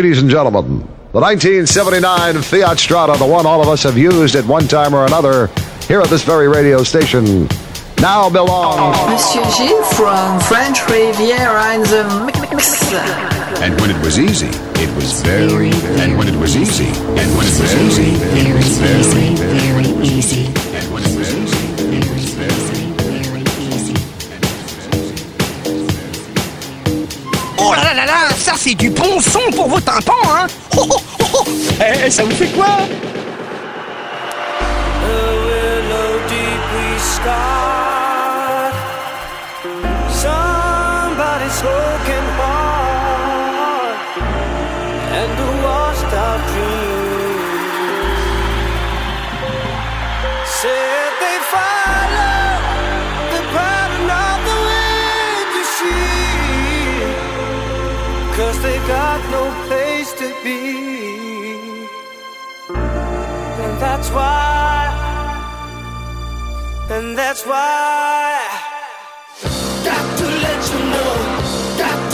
Ladies and gentlemen, the 1979 Fiat Strada, the one all of us have used at one time or another here at this very radio station, now belongs. Monsieur Gilles from French Riviera in the mix. And when it was easy, it was very, very, and when it was easy, and when it was easy, it was very, very, very easy. ça c'est du bon son pour vos tympans, hein. Oh, oh, oh. Eh, ça vous fait quoi? be. And that's why, and that's why, got to let you know, got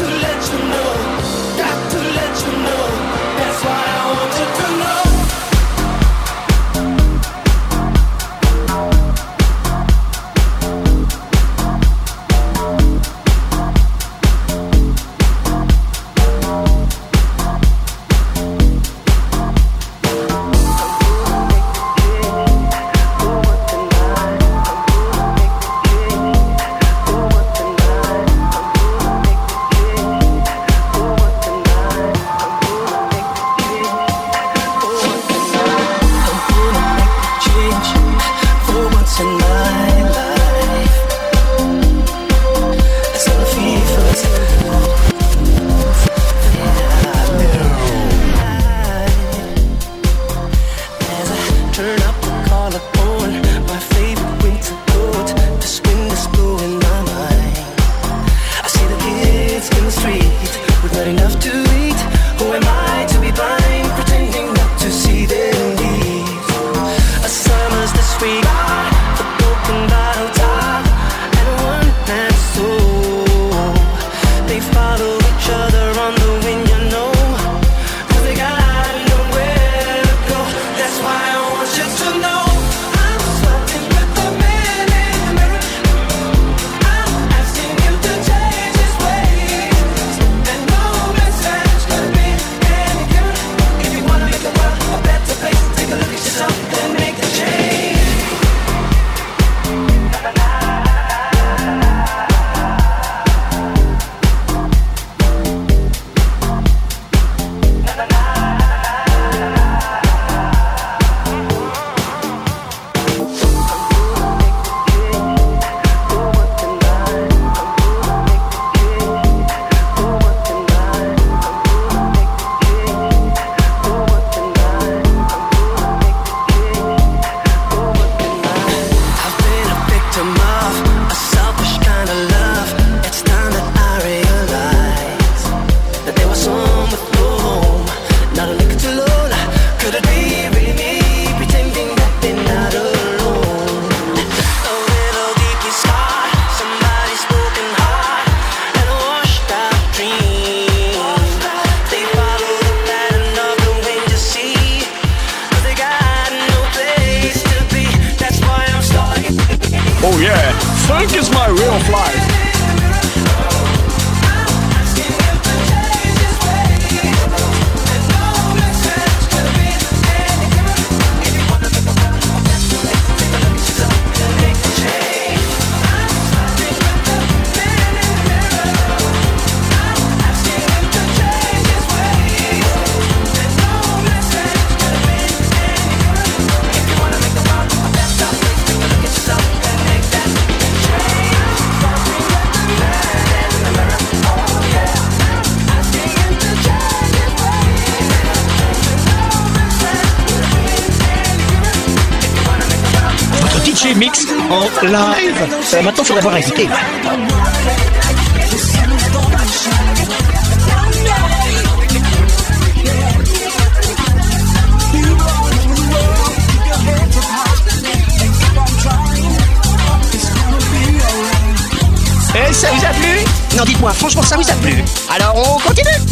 live. Euh, maintenant, il faudrait voir hésiter. Et eh, ça vous a plu? Non, dites-moi, franchement, ça vous a plu? Alors, on continue?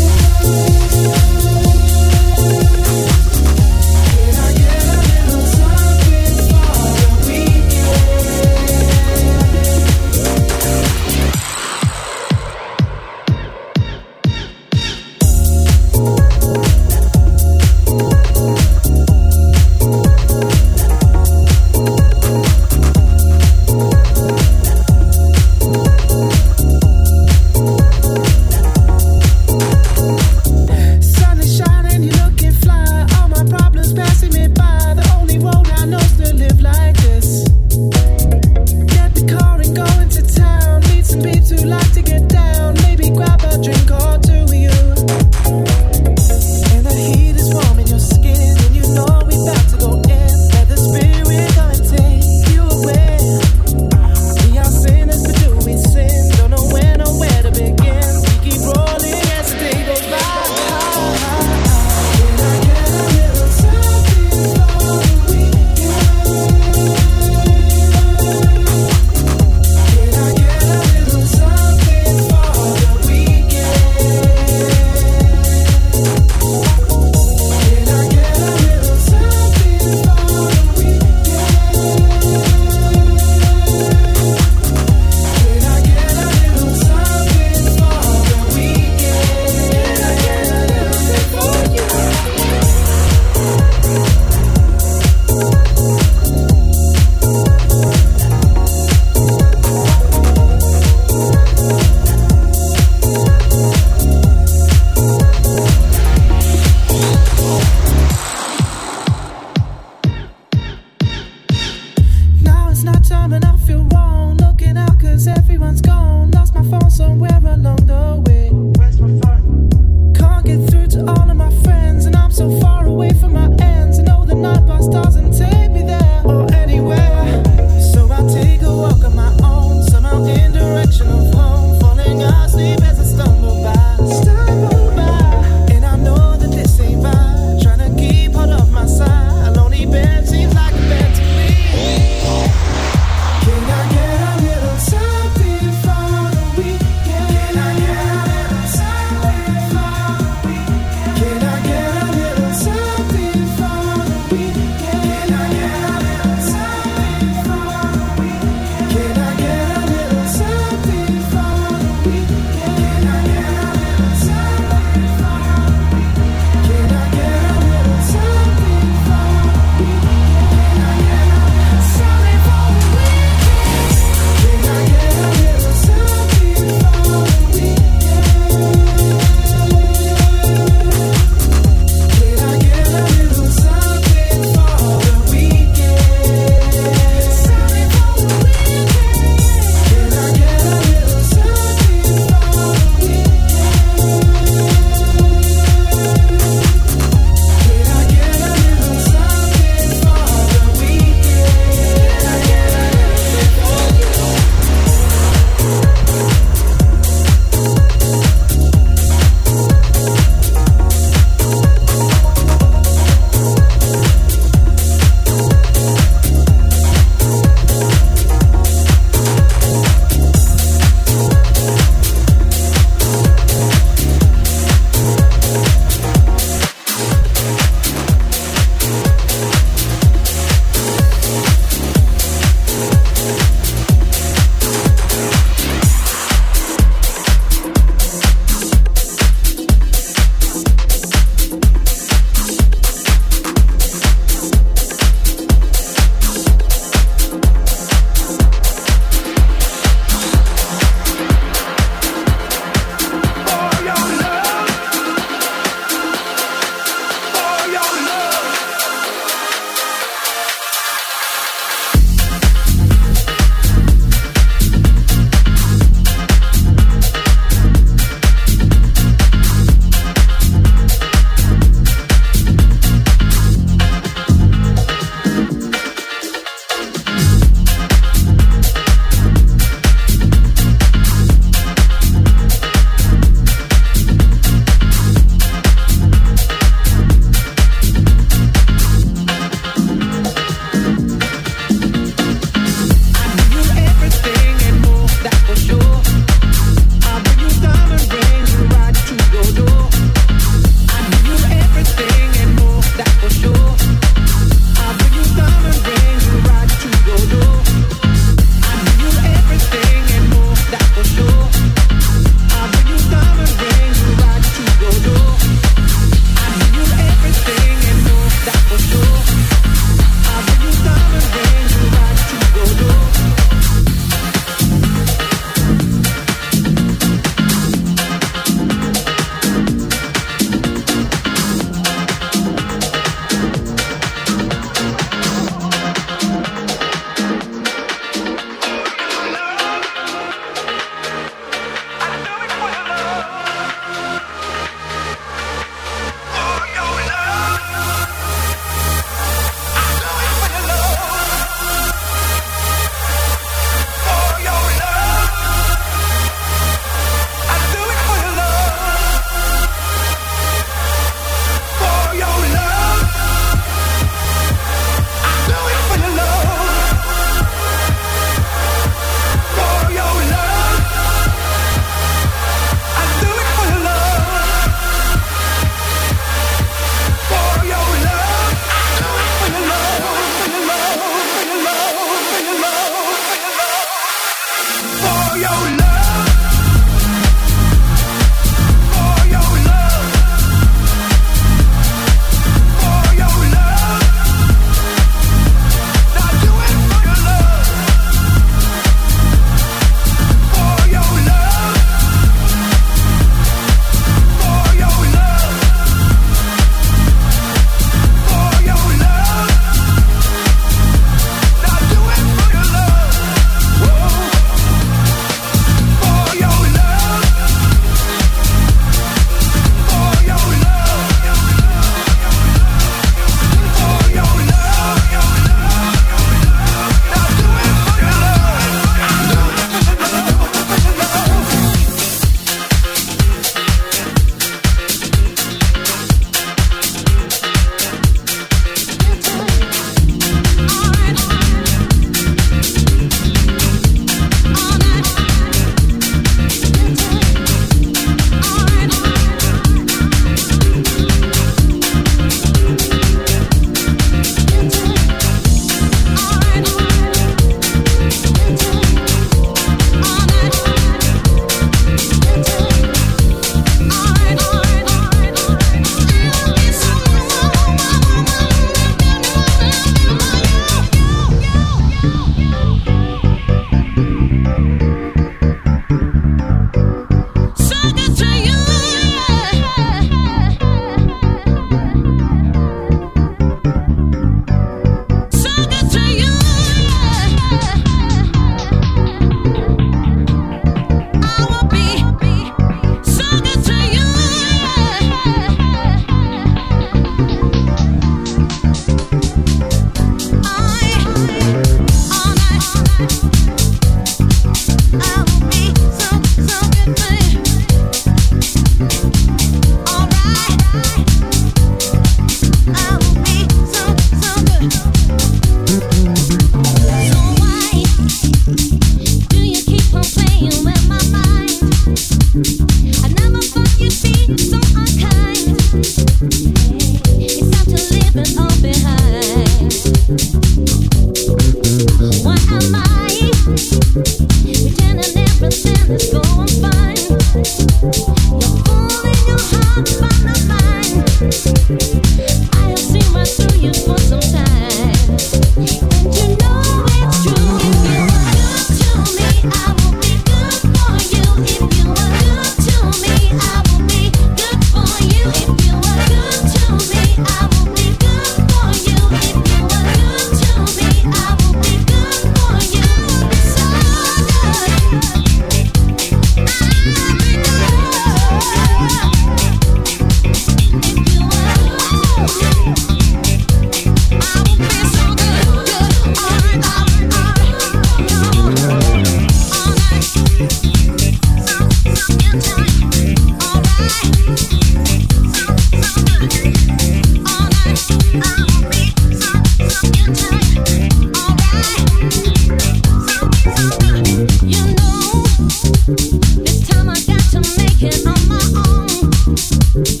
Still don't know how you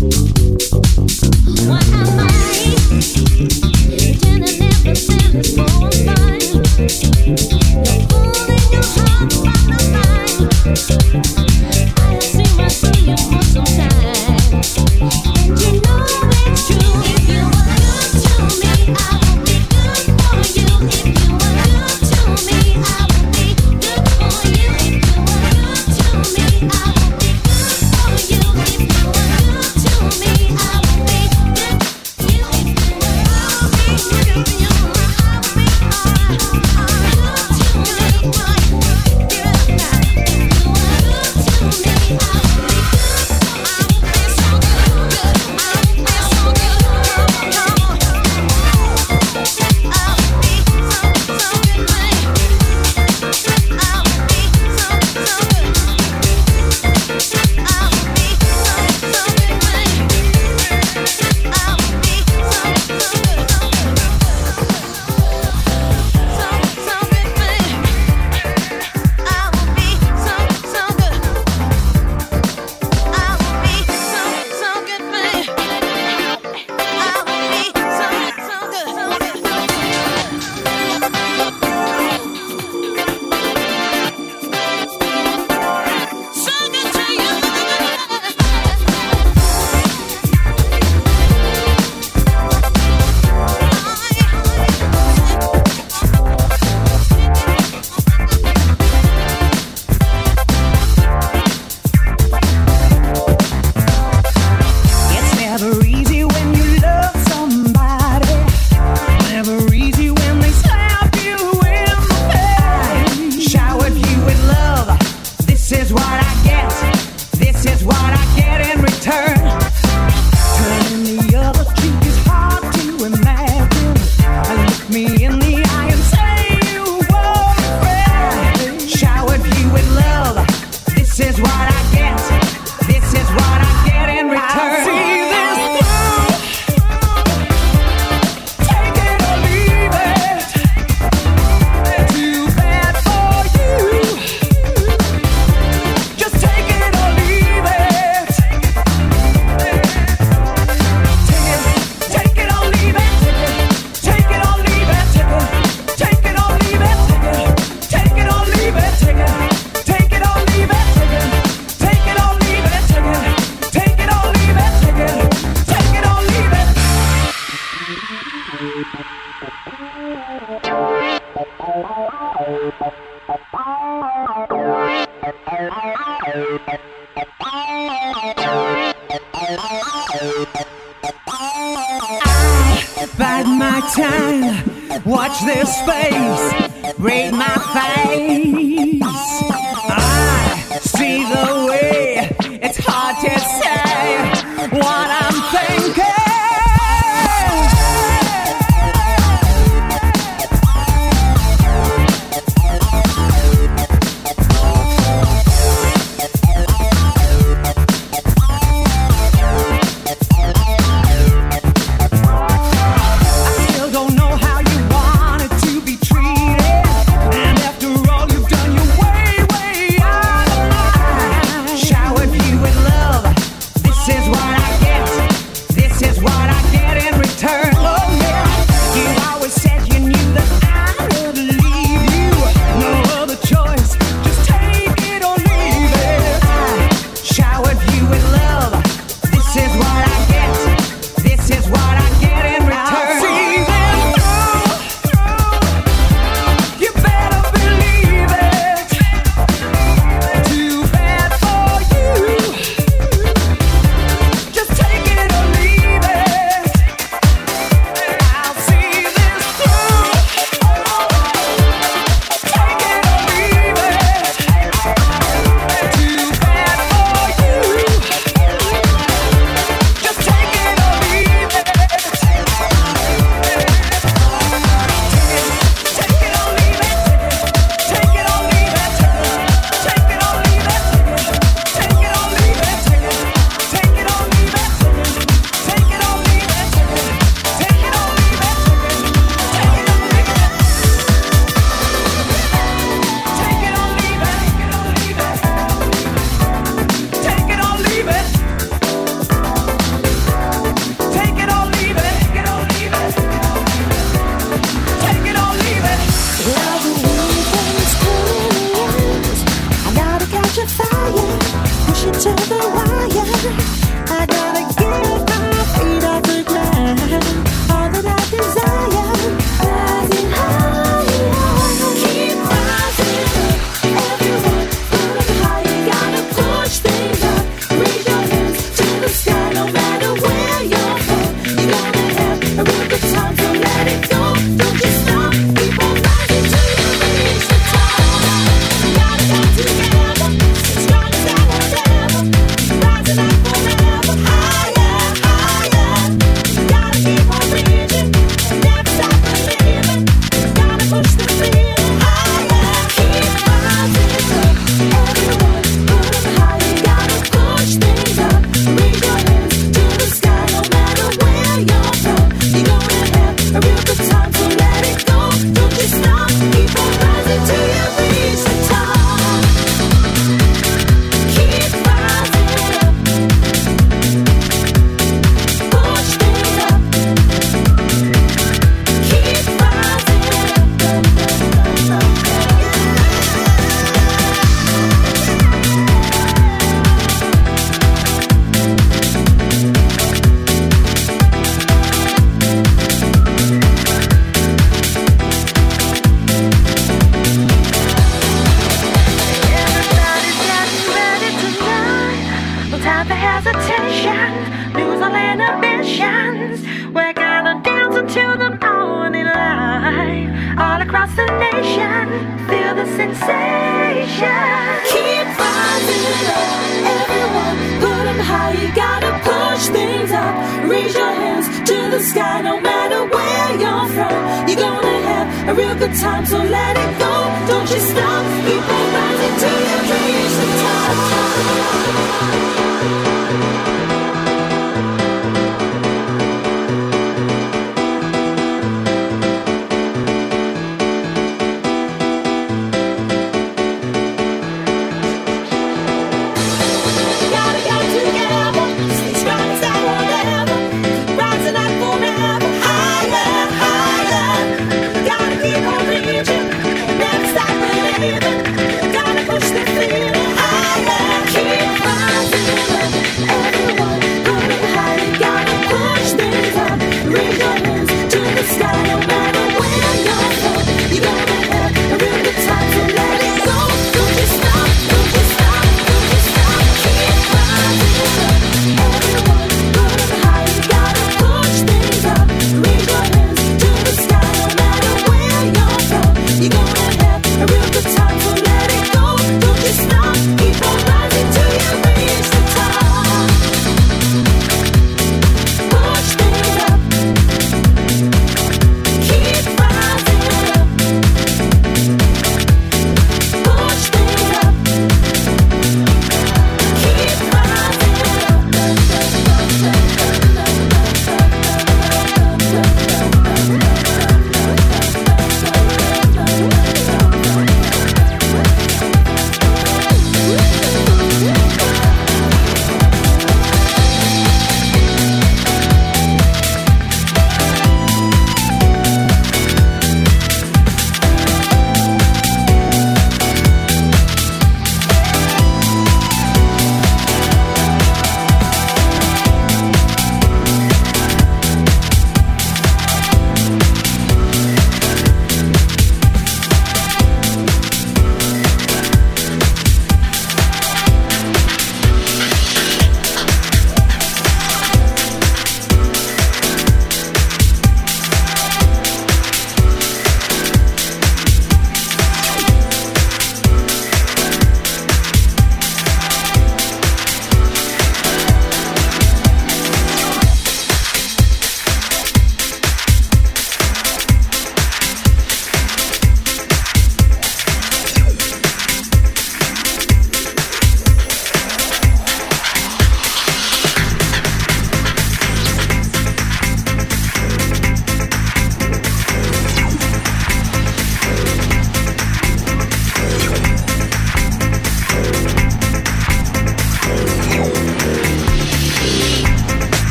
wanted to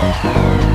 Música